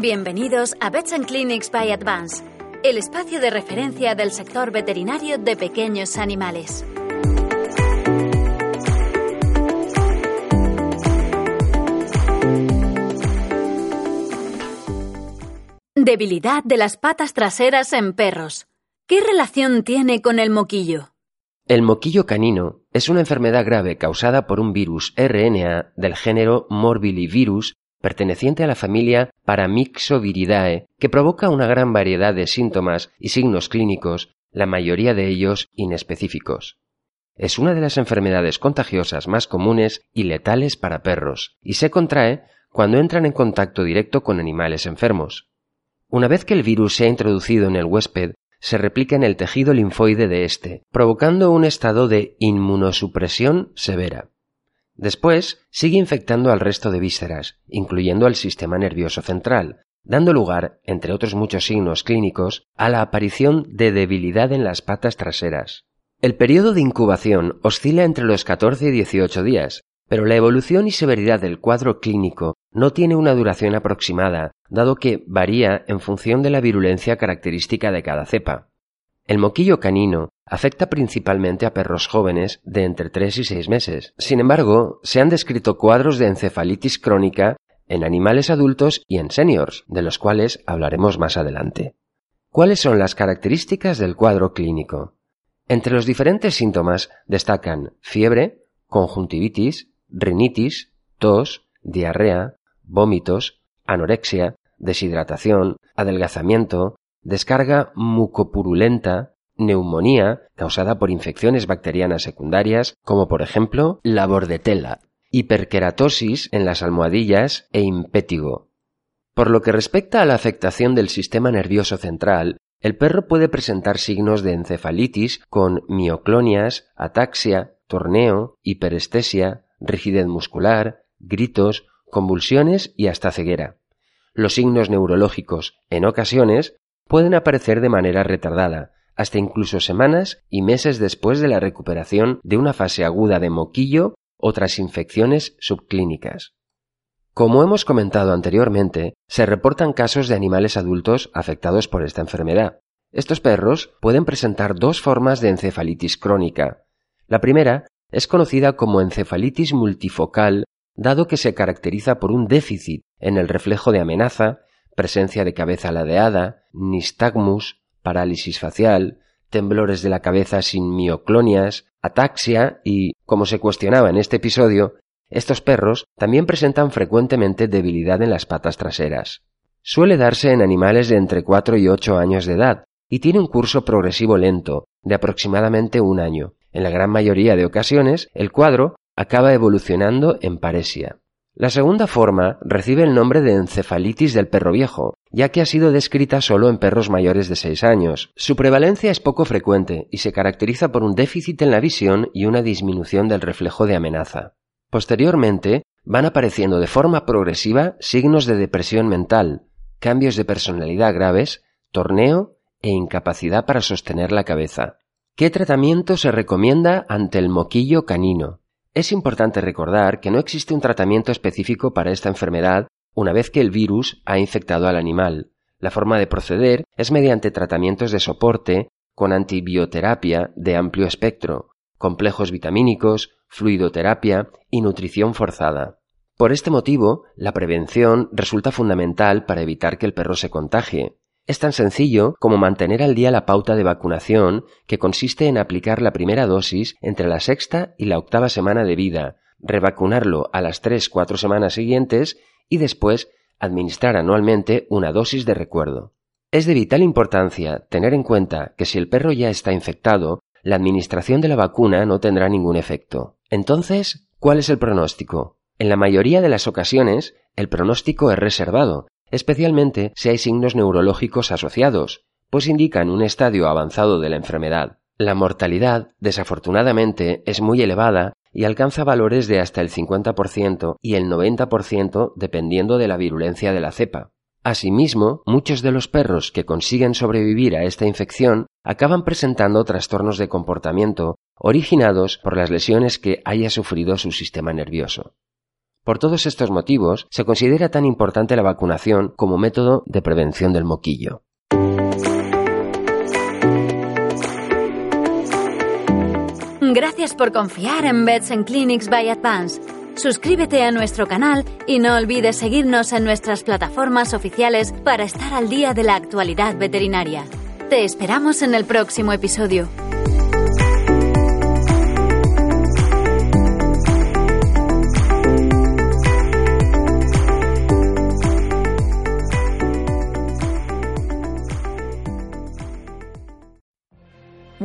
Bienvenidos a Vets and Clinics by Advance, el espacio de referencia del sector veterinario de pequeños animales. Debilidad de las patas traseras en perros. ¿Qué relación tiene con el moquillo? El moquillo canino es una enfermedad grave causada por un virus RNA del género Morbillivirus perteneciente a la familia Paramyxoviridae, que provoca una gran variedad de síntomas y signos clínicos, la mayoría de ellos inespecíficos. Es una de las enfermedades contagiosas más comunes y letales para perros, y se contrae cuando entran en contacto directo con animales enfermos. Una vez que el virus se ha introducido en el huésped, se replica en el tejido linfoide de éste, provocando un estado de inmunosupresión severa. Después sigue infectando al resto de vísceras, incluyendo al sistema nervioso central, dando lugar, entre otros muchos signos clínicos, a la aparición de debilidad en las patas traseras. El periodo de incubación oscila entre los 14 y 18 días, pero la evolución y severidad del cuadro clínico no tiene una duración aproximada, dado que varía en función de la virulencia característica de cada cepa. El moquillo canino afecta principalmente a perros jóvenes de entre 3 y 6 meses. Sin embargo, se han descrito cuadros de encefalitis crónica en animales adultos y en seniors, de los cuales hablaremos más adelante. ¿Cuáles son las características del cuadro clínico? Entre los diferentes síntomas destacan fiebre, conjuntivitis, rinitis, tos, diarrea, vómitos, anorexia, deshidratación, adelgazamiento, descarga mucopurulenta, neumonía causada por infecciones bacterianas secundarias, como por ejemplo la bordetela, hiperkeratosis en las almohadillas e impétigo. Por lo que respecta a la afectación del sistema nervioso central, el perro puede presentar signos de encefalitis con mioclonias, ataxia, torneo, hiperestesia, rigidez muscular, gritos, convulsiones y hasta ceguera. Los signos neurológicos, en ocasiones, pueden aparecer de manera retardada, hasta incluso semanas y meses después de la recuperación de una fase aguda de moquillo o tras infecciones subclínicas. Como hemos comentado anteriormente, se reportan casos de animales adultos afectados por esta enfermedad. Estos perros pueden presentar dos formas de encefalitis crónica. La primera es conocida como encefalitis multifocal, dado que se caracteriza por un déficit en el reflejo de amenaza, presencia de cabeza ladeada, nistagmus, parálisis facial, temblores de la cabeza sin mioclonias, ataxia y, como se cuestionaba en este episodio, estos perros también presentan frecuentemente debilidad en las patas traseras. Suele darse en animales de entre 4 y 8 años de edad y tiene un curso progresivo lento, de aproximadamente un año. En la gran mayoría de ocasiones, el cuadro acaba evolucionando en paresia. La segunda forma recibe el nombre de encefalitis del perro viejo, ya que ha sido descrita solo en perros mayores de 6 años. Su prevalencia es poco frecuente y se caracteriza por un déficit en la visión y una disminución del reflejo de amenaza. Posteriormente, van apareciendo de forma progresiva signos de depresión mental, cambios de personalidad graves, torneo e incapacidad para sostener la cabeza. ¿Qué tratamiento se recomienda ante el moquillo canino? Es importante recordar que no existe un tratamiento específico para esta enfermedad una vez que el virus ha infectado al animal. La forma de proceder es mediante tratamientos de soporte con antibioterapia de amplio espectro, complejos vitamínicos, fluidoterapia y nutrición forzada. Por este motivo, la prevención resulta fundamental para evitar que el perro se contagie. Es tan sencillo como mantener al día la pauta de vacunación, que consiste en aplicar la primera dosis entre la sexta y la octava semana de vida, revacunarlo a las tres cuatro semanas siguientes y después administrar anualmente una dosis de recuerdo. Es de vital importancia tener en cuenta que si el perro ya está infectado, la administración de la vacuna no tendrá ningún efecto. Entonces, ¿cuál es el pronóstico? En la mayoría de las ocasiones, el pronóstico es reservado, especialmente si hay signos neurológicos asociados, pues indican un estadio avanzado de la enfermedad. La mortalidad, desafortunadamente, es muy elevada y alcanza valores de hasta el 50% y el 90% dependiendo de la virulencia de la cepa. Asimismo, muchos de los perros que consiguen sobrevivir a esta infección acaban presentando trastornos de comportamiento originados por las lesiones que haya sufrido su sistema nervioso. Por todos estos motivos, se considera tan importante la vacunación como método de prevención del moquillo. Gracias por confiar en Vets Clinics by Advance. Suscríbete a nuestro canal y no olvides seguirnos en nuestras plataformas oficiales para estar al día de la actualidad veterinaria. Te esperamos en el próximo episodio.